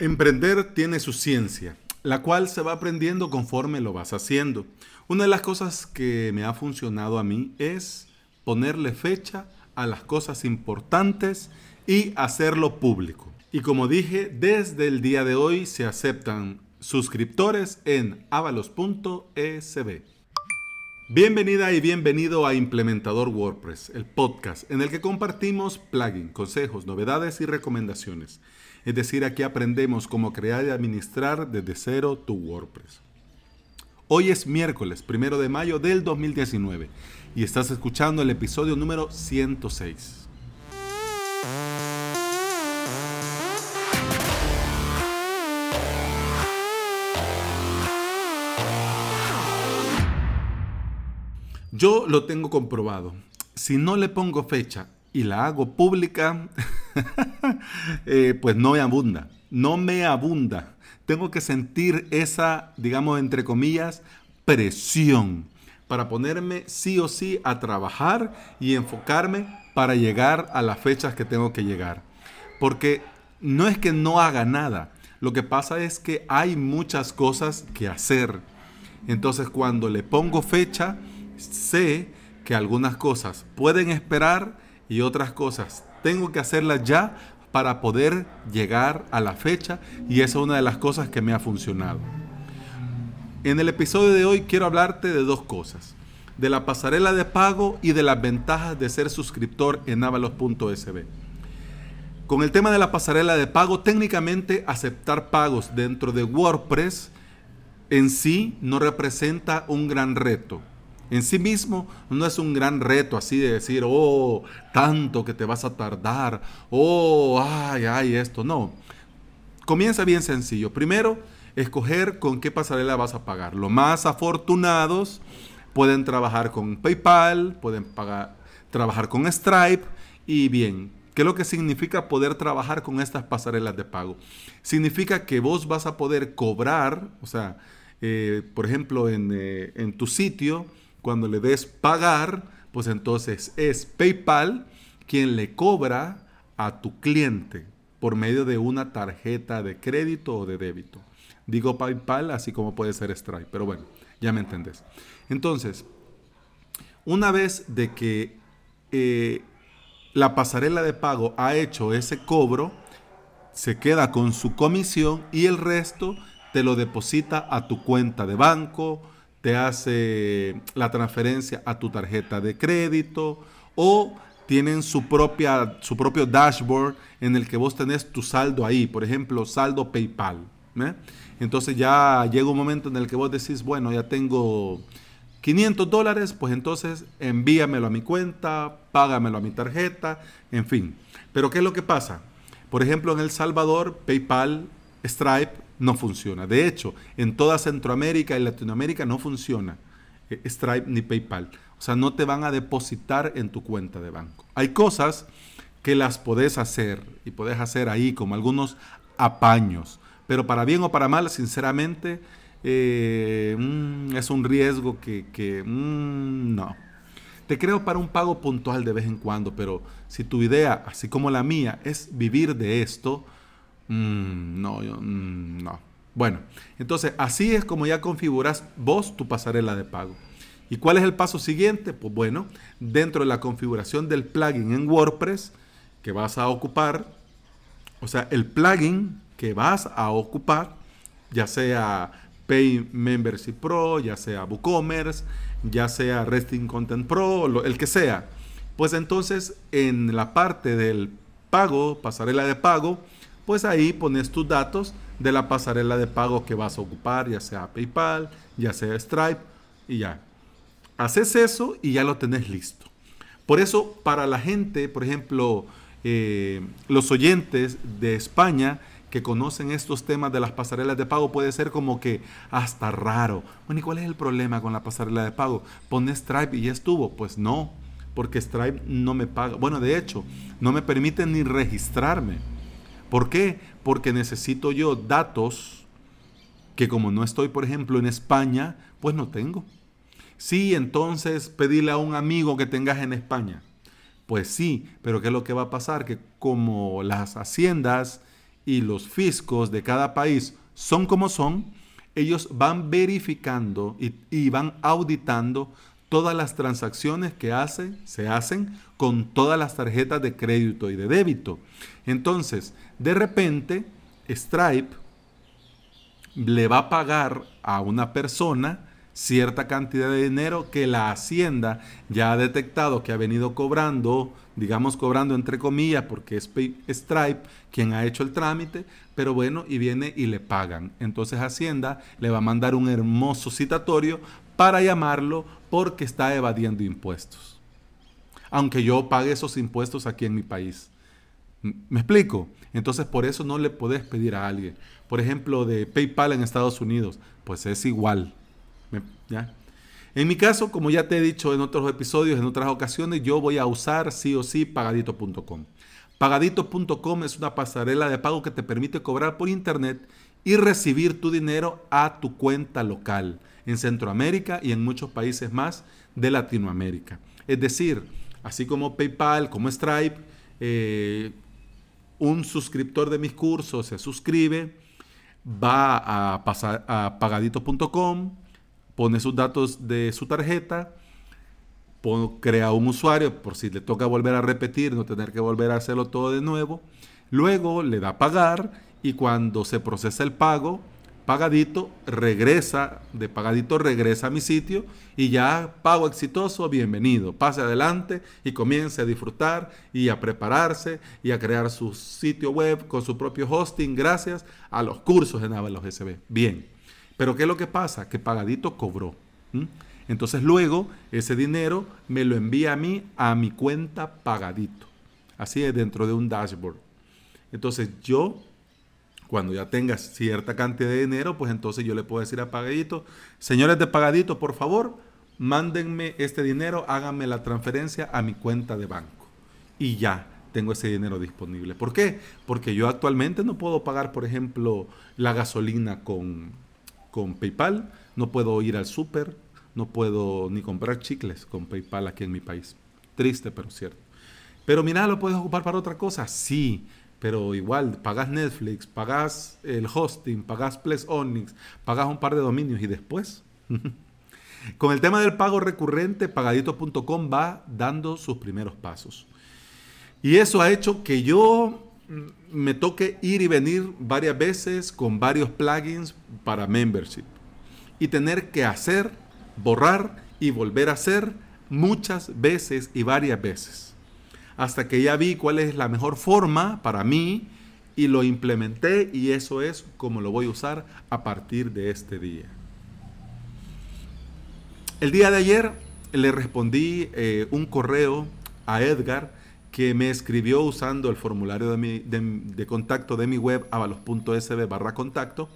Emprender tiene su ciencia, la cual se va aprendiendo conforme lo vas haciendo. Una de las cosas que me ha funcionado a mí es ponerle fecha a las cosas importantes y hacerlo público. Y como dije, desde el día de hoy se aceptan suscriptores en avalos.esb. Bienvenida y bienvenido a Implementador WordPress, el podcast en el que compartimos plugins, consejos, novedades y recomendaciones. Es decir, aquí aprendemos cómo crear y administrar desde cero tu WordPress. Hoy es miércoles, primero de mayo del 2019 y estás escuchando el episodio número 106. Yo lo tengo comprobado. Si no le pongo fecha y la hago pública, eh, pues no me abunda, no me abunda. Tengo que sentir esa, digamos, entre comillas, presión para ponerme sí o sí a trabajar y enfocarme para llegar a las fechas que tengo que llegar. Porque no es que no haga nada, lo que pasa es que hay muchas cosas que hacer. Entonces cuando le pongo fecha, sé que algunas cosas pueden esperar y otras cosas tengo que hacerlas ya para poder llegar a la fecha y esa es una de las cosas que me ha funcionado. En el episodio de hoy quiero hablarte de dos cosas, de la pasarela de pago y de las ventajas de ser suscriptor en avalos.sb. Con el tema de la pasarela de pago, técnicamente aceptar pagos dentro de WordPress en sí no representa un gran reto en sí mismo no es un gran reto así de decir, oh, tanto que te vas a tardar, oh, ay, ay, esto. No. Comienza bien sencillo. Primero, escoger con qué pasarela vas a pagar. Los más afortunados pueden trabajar con PayPal, pueden pagar, trabajar con Stripe y bien. ¿Qué es lo que significa poder trabajar con estas pasarelas de pago? Significa que vos vas a poder cobrar, o sea, eh, por ejemplo, en, eh, en tu sitio, cuando le des pagar, pues entonces es PayPal quien le cobra a tu cliente por medio de una tarjeta de crédito o de débito. Digo PayPal así como puede ser Stripe, pero bueno, ya me entendés. Entonces, una vez de que eh, la pasarela de pago ha hecho ese cobro, se queda con su comisión y el resto te lo deposita a tu cuenta de banco, te hace la transferencia a tu tarjeta de crédito o tienen su, propia, su propio dashboard en el que vos tenés tu saldo ahí, por ejemplo, saldo PayPal. Entonces ya llega un momento en el que vos decís, bueno, ya tengo 500 dólares, pues entonces envíamelo a mi cuenta, págamelo a mi tarjeta, en fin. Pero ¿qué es lo que pasa? Por ejemplo, en El Salvador, PayPal, Stripe no funciona. De hecho, en toda Centroamérica y Latinoamérica no funciona eh, Stripe ni PayPal. O sea, no te van a depositar en tu cuenta de banco. Hay cosas que las podés hacer y podés hacer ahí como algunos apaños. Pero para bien o para mal, sinceramente, eh, mm, es un riesgo que, mm, no. Te creo para un pago puntual de vez en cuando, pero si tu idea, así como la mía, es vivir de esto, Mm, no, mm, no. Bueno, entonces así es como ya configuras vos tu pasarela de pago. ¿Y cuál es el paso siguiente? Pues bueno, dentro de la configuración del plugin en WordPress que vas a ocupar, o sea, el plugin que vas a ocupar, ya sea Pay Membership Pro, ya sea WooCommerce, ya sea Resting Content Pro, el que sea, pues entonces en la parte del pago, pasarela de pago, pues ahí pones tus datos de la pasarela de pago que vas a ocupar, ya sea PayPal, ya sea Stripe, y ya. Haces eso y ya lo tenés listo. Por eso, para la gente, por ejemplo, eh, los oyentes de España que conocen estos temas de las pasarelas de pago, puede ser como que hasta raro. Bueno, ¿y cuál es el problema con la pasarela de pago? Pones Stripe y ya estuvo. Pues no, porque Stripe no me paga. Bueno, de hecho, no me permite ni registrarme. ¿Por qué? Porque necesito yo datos que como no estoy, por ejemplo, en España, pues no tengo. Sí, entonces pedirle a un amigo que tengas en España. Pues sí, pero ¿qué es lo que va a pasar? Que como las haciendas y los fiscos de cada país son como son, ellos van verificando y, van auditando todas las transacciones que hacen, se hacen con todas las tarjetas de crédito y de débito. Entonces, de repente, Stripe le va a pagar a una persona cierta cantidad de dinero que la hacienda ya ha detectado que ha venido cobrando, digamos cobrando entre comillas, porque es Stripe quien ha hecho el trámite, pero bueno, y viene y le pagan. Entonces Hacienda le va a mandar un hermoso citatorio para llamarlo porque está evadiendo impuestos. Aunque yo pague esos impuestos aquí en mi país. ¿Me explico? Entonces por eso no le puedes pedir a alguien. Por ejemplo, de PayPal en Estados Unidos, pues es igual. En mi caso, como ya te he dicho en otros episodios, en otras ocasiones, yo voy a usar sí o sí pagadito.com. Pagadito.com es una pasarela de pago que te permite cobrar por internet y recibir tu dinero a tu cuenta local en Centroamérica y en muchos países más de Latinoamérica. Es decir, así como PayPal, como Stripe, eh, un suscriptor de mis cursos se suscribe, va a, pasar a pagadito.com, pone sus datos de su tarjeta, crea un usuario por si le toca volver a repetir, no tener que volver a hacerlo todo de nuevo. Luego le da pagar y cuando se procesa el pago, pagadito regresa, de pagadito regresa a mi sitio y ya pago exitoso, bienvenido. Pase adelante y comience a disfrutar y a prepararse y a crear su sitio web con su propio hosting gracias a los cursos de Navalos SB. Bien. Pero ¿qué es lo que pasa? Que Pagadito cobró. Entonces luego ese dinero me lo envía a mí a mi cuenta Pagadito. Así es, dentro de un dashboard. Entonces yo, cuando ya tenga cierta cantidad de dinero, pues entonces yo le puedo decir a Pagadito, señores de Pagadito, por favor, mándenme este dinero, háganme la transferencia a mi cuenta de banco. Y ya, tengo ese dinero disponible. ¿Por qué? Porque yo actualmente no puedo pagar, por ejemplo, la gasolina con, con PayPal, no puedo ir al súper, no puedo ni comprar chicles con PayPal aquí en mi país. Triste, pero cierto. Pero mira, lo puedes ocupar para otra cosa, sí, pero igual pagas Netflix, pagas el hosting, pagas Plus Onyx, pagas un par de dominios y después. Con el tema del pago recurrente, pagadito.com va dando sus primeros pasos. Y eso ha hecho que yo me toque ir y venir varias veces con varios plugins para membership y tener que hacer, borrar y volver a hacer muchas veces y varias veces. Hasta que ya vi cuál es la mejor forma para mí y lo implementé y eso es como lo voy a usar a partir de este día. El día de ayer le respondí eh, un correo a Edgar que me escribió usando el formulario de, contacto de mi web, avalos.sb barra contacto.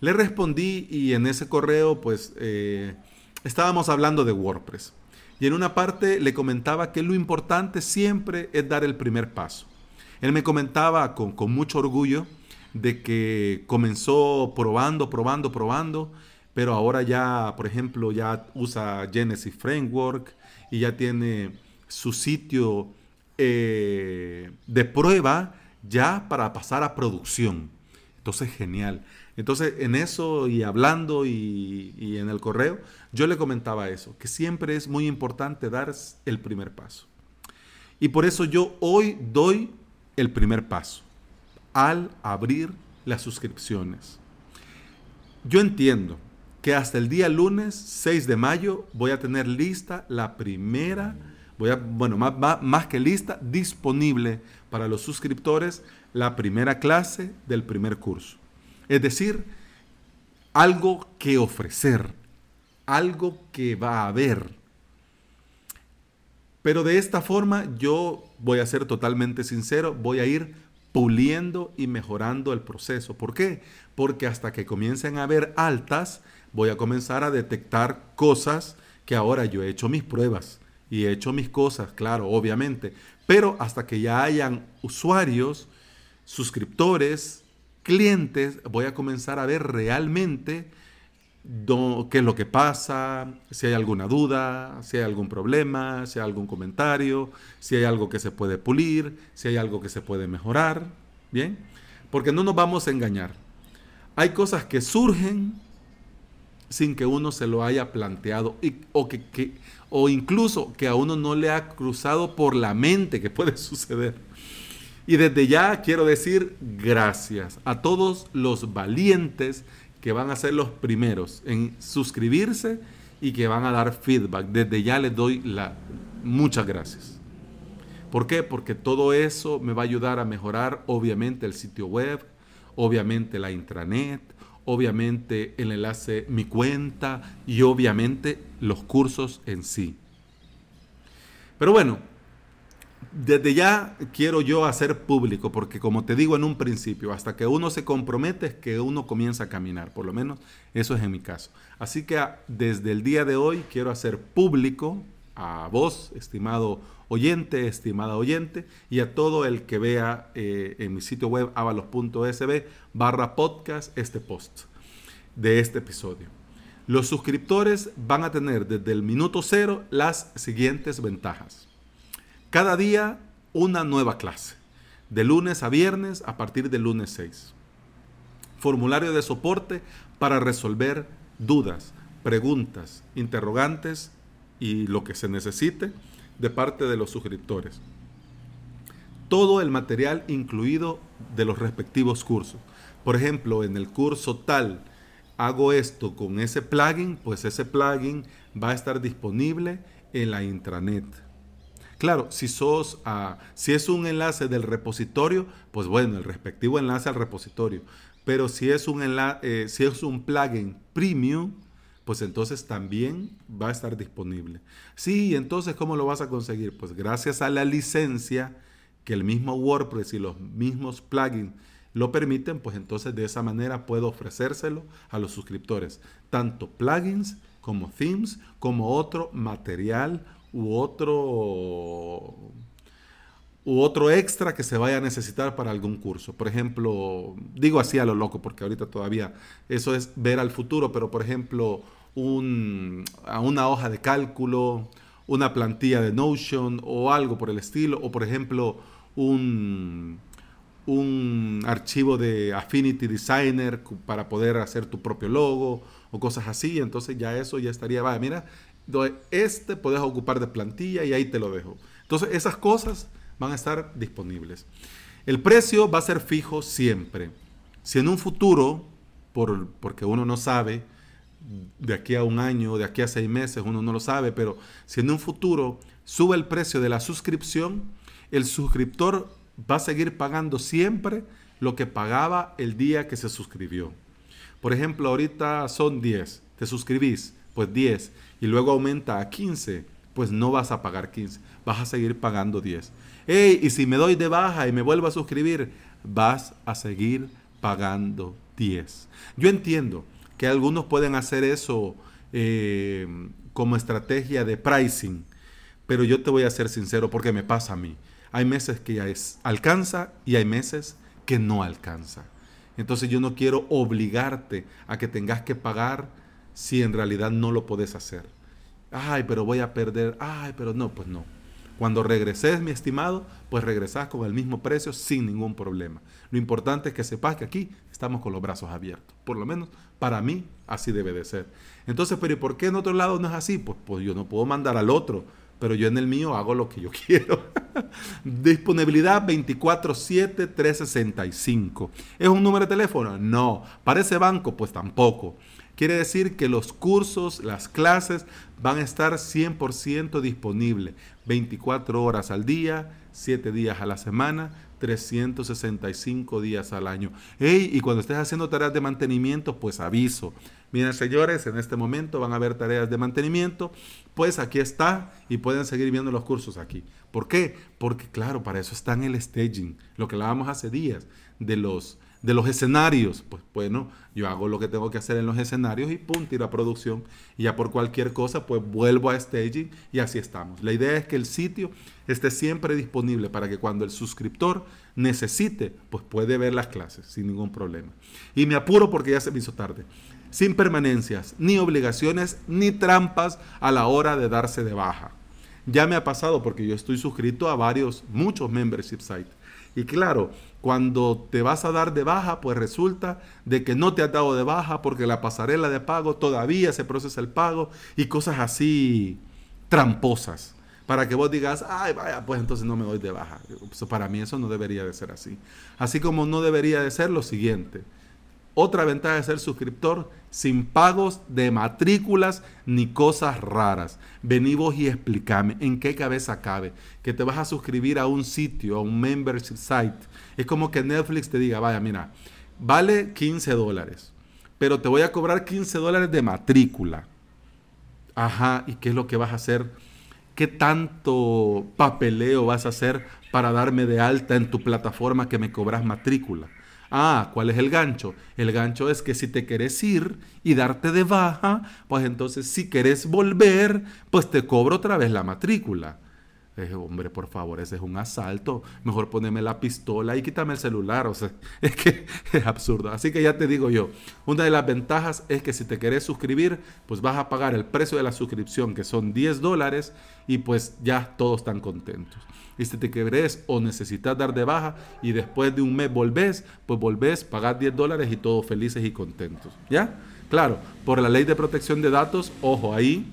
Le respondí y en ese correo pues eh, estábamos hablando de WordPress. Y en una parte le comentaba que lo importante siempre es dar el primer paso. Él me comentaba con, con mucho orgullo de que comenzó probando, probando, probando, pero ahora ya, por ejemplo, ya usa Genesis Framework y ya tiene su sitio eh, de prueba ya para pasar a producción. Entonces, genial. Entonces, en eso y hablando y, en el correo, yo le comentaba eso, que siempre es muy importante dar el primer paso. Y por eso yo hoy doy el primer paso al abrir las suscripciones. Yo entiendo que hasta el día lunes 6 de mayo voy a tener lista la primera voy a, bueno, más, más, que lista, disponible para los suscriptores la primera clase del primer curso. Es decir, algo que ofrecer, algo que va a haber. Pero de esta forma yo voy a ser totalmente sincero, voy a ir puliendo y mejorando el proceso. ¿Por qué? Porque hasta que comiencen a haber altas, voy a comenzar a detectar cosas que ahora yo he hecho mis pruebas y he hecho mis cosas, claro, obviamente, pero hasta que ya hayan usuarios, suscriptores, clientes, voy a comenzar a ver realmente qué es lo que pasa, si hay alguna duda, si hay algún problema, si hay algún comentario, si hay algo que se puede pulir, si hay algo que se puede mejorar, ¿bien? Porque no nos vamos a engañar. Hay cosas que surgen sin que uno se lo haya planteado o, que, o incluso que a uno no le ha cruzado por la mente que puede suceder. Y desde ya quiero decir gracias a todos los valientes que van a ser los primeros en suscribirse y que van a dar feedback. Desde ya les doy muchas gracias. ¿Por qué? Porque todo eso me va a ayudar a mejorar obviamente el sitio web, obviamente la intranet, obviamente el enlace mi cuenta y obviamente los cursos en sí. Pero bueno, desde ya quiero yo hacer público, porque como te digo en un principio, hasta que uno se compromete es que uno comienza a caminar, por lo menos eso es en mi caso. Así que desde el día de hoy quiero hacer público a vos, estimado oyente, estimada oyente, y a todo el que vea eh, en mi sitio web avalos.sb barra podcast este post de este episodio. Los suscriptores van a tener desde el minuto cero las siguientes ventajas. Cada día una nueva clase, de lunes a viernes a partir del lunes 6. Formulario de soporte para resolver dudas, preguntas, interrogantes y lo que se necesite de parte de los suscriptores. Todo el material incluido de los respectivos cursos. Por ejemplo, en el curso tal hago esto con ese plugin, pues ese plugin va a estar disponible en la intranet. Claro, si sos, uh, si es un enlace del repositorio, pues bueno, el respectivo enlace al repositorio. Pero si es un, eh, si es un plugin premium, pues entonces también va a estar disponible. Sí, entonces ¿cómo lo vas a conseguir? Pues gracias a la licencia que el mismo WordPress y los mismos plugins lo permiten, pues entonces de esa manera puedo ofrecérselo a los suscriptores, tanto plugins como themes, como otro material u otro u otro extra que se vaya a necesitar para algún curso. Por ejemplo, digo así a lo loco porque ahorita todavía eso es ver al futuro, pero por ejemplo, un, a una hoja de cálculo, una plantilla de Notion o algo por el estilo, o por ejemplo un, un archivo de Affinity Designer para poder hacer tu propio logo o cosas así, entonces ya eso ya estaría, vaya, mira, este puedes ocupar de plantilla y ahí te lo dejo. Entonces esas cosas van a estar disponibles. El precio va a ser fijo siempre. Si en un futuro, por, porque uno no sabe, de aquí a un año, de aquí a seis meses, uno no lo sabe, pero si en un futuro sube el precio de la suscripción, el suscriptor va a seguir pagando siempre lo que pagaba el día que se suscribió. Por ejemplo, ahorita son 10, te suscribís, pues 10, y luego aumenta a 15, pues no vas a pagar 15, vas a seguir pagando 10. Hey, y si me doy de baja y me vuelvo a suscribir, vas a seguir pagando 10. Yo entiendo que algunos pueden hacer eso eh, como estrategia de pricing, pero yo te voy a ser sincero porque me pasa a mí. Hay meses que ya es, alcanza y hay meses que no alcanza. Entonces yo no quiero obligarte a que tengas que pagar si en realidad no lo puedes hacer. Ay, pero voy a perder. Ay, pero no, pues no. Cuando regreses, mi estimado, pues regresas con el mismo precio sin ningún problema. Lo importante es que sepas que aquí estamos con los brazos abiertos. Por lo menos para mí así debe de ser. Entonces, pero ¿y por qué en otro lado no es así? Pues, pues yo no puedo mandar al otro, pero yo en el mío hago lo que yo quiero. Disponibilidad 24-7-365. ¿Es un número de teléfono? No. ¿Parece banco? Pues tampoco. Quiere decir que los cursos, las clases van a estar 100% disponibles 24 horas al día, 7 días a la semana, 365 días al año. Hey, y cuando estés haciendo tareas de mantenimiento, pues aviso. Miren, señores, en este momento van a haber tareas de mantenimiento, pues aquí está y pueden seguir viendo los cursos aquí. ¿Por qué? Porque claro, para eso está en el staging, lo que hablábamos hace días de los de los escenarios, pues bueno, yo hago lo que tengo que hacer en los escenarios y pum, tiro a producción. Y ya por cualquier cosa, pues vuelvo a staging y así estamos. La idea es que el sitio esté siempre disponible para que cuando el suscriptor necesite, pues puede ver las clases sin ningún problema. Y me apuro porque ya se me hizo tarde. Sin permanencias, ni obligaciones, ni trampas a la hora de darse de baja. Ya me ha pasado porque yo estoy suscrito a varios, muchos membership sites Y claro, cuando te vas a dar de baja, pues resulta de que no te has dado de baja porque la pasarela de pago todavía se procesa el pago y cosas así tramposas. Para que vos digas, ay, vaya, pues entonces no me doy de baja. para mí eso no debería de ser así. Así como no debería de ser lo siguiente. Otra ventaja de ser suscriptor, sin pagos de matrículas ni cosas raras. Vení vos y explícame en qué cabeza cabe que te vas a suscribir a un sitio, a un membership site. Es como que Netflix te diga, vaya, mira, vale 15 dólares, pero te voy a cobrar 15 dólares de matrícula. Ajá, ¿y qué es lo que vas a hacer? ¿Qué tanto papeleo vas a hacer para darme de alta en tu plataforma que me cobras matrícula? Ah, ¿cuál es el gancho? El gancho es que si te querés ir y darte de baja, pues entonces si querés volver, pues te cobro otra vez la matrícula. Eh, hombre, por favor, ese es un asalto. Mejor poneme la pistola y quítame el celular. O sea, es que es absurdo. Así que ya te digo yo, una de las ventajas es que si te querés suscribir, pues vas a pagar el precio de la suscripción, que son 10 dólares, y pues ya todos están contentos. Si te querés o necesitas dar de baja y después de un mes volvés, pues volvés, pagás 10 dólares y todos felices y contentos. ¿Ya? Claro, por la ley de protección de datos, ojo ahí,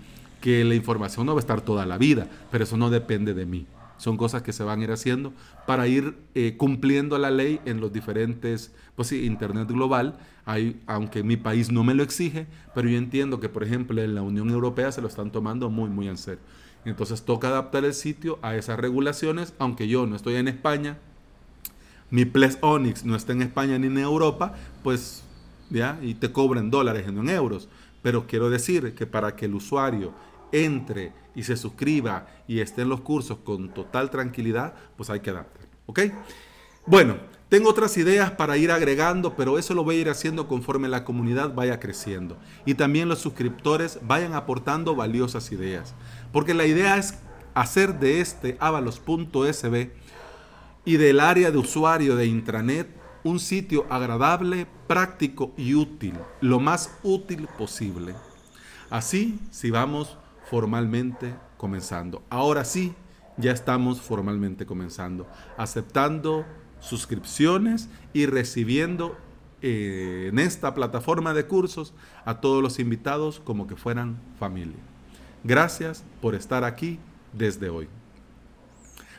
que la información no va a estar toda la vida, pero eso no depende de mí. Son cosas que se van a ir haciendo para ir eh, cumpliendo la ley en los diferentes, pues sí, Internet global, hay, aunque mi país no me lo exige, pero yo entiendo que, por ejemplo, en la Unión Europea se lo están tomando muy, muy en serio. Entonces toca adaptar el sitio a esas regulaciones, aunque yo no estoy en España, mi Ples Onyx no está en España ni en Europa, pues ya, y te cobran dólares y no en euros. Pero quiero decir que para que el usuario entre y se suscriba y esté en los cursos con total tranquilidad, pues hay que adaptar. ¿Ok? Bueno, tengo otras ideas para ir agregando, pero eso lo voy a ir haciendo conforme la comunidad vaya creciendo. Y también los suscriptores vayan aportando valiosas ideas. Porque la idea es hacer de este avalos.sb y del área de usuario de intranet un sitio agradable, práctico y útil, lo más útil posible. Así, si vamos formalmente comenzando. Ahora sí, ya estamos formalmente comenzando, aceptando suscripciones y recibiendo eh, en esta plataforma de cursos a todos los invitados como que fueran familia. Gracias por estar aquí desde hoy.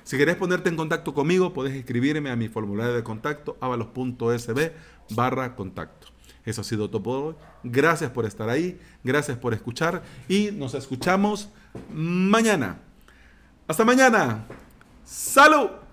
Si querés ponerte en contacto conmigo, puedes escribirme a mi formulario de contacto avalos.sb barra contacto. Eso ha sido todo por hoy. Gracias por estar ahí, gracias por escuchar y nos escuchamos mañana. Hasta mañana. ¡Salud!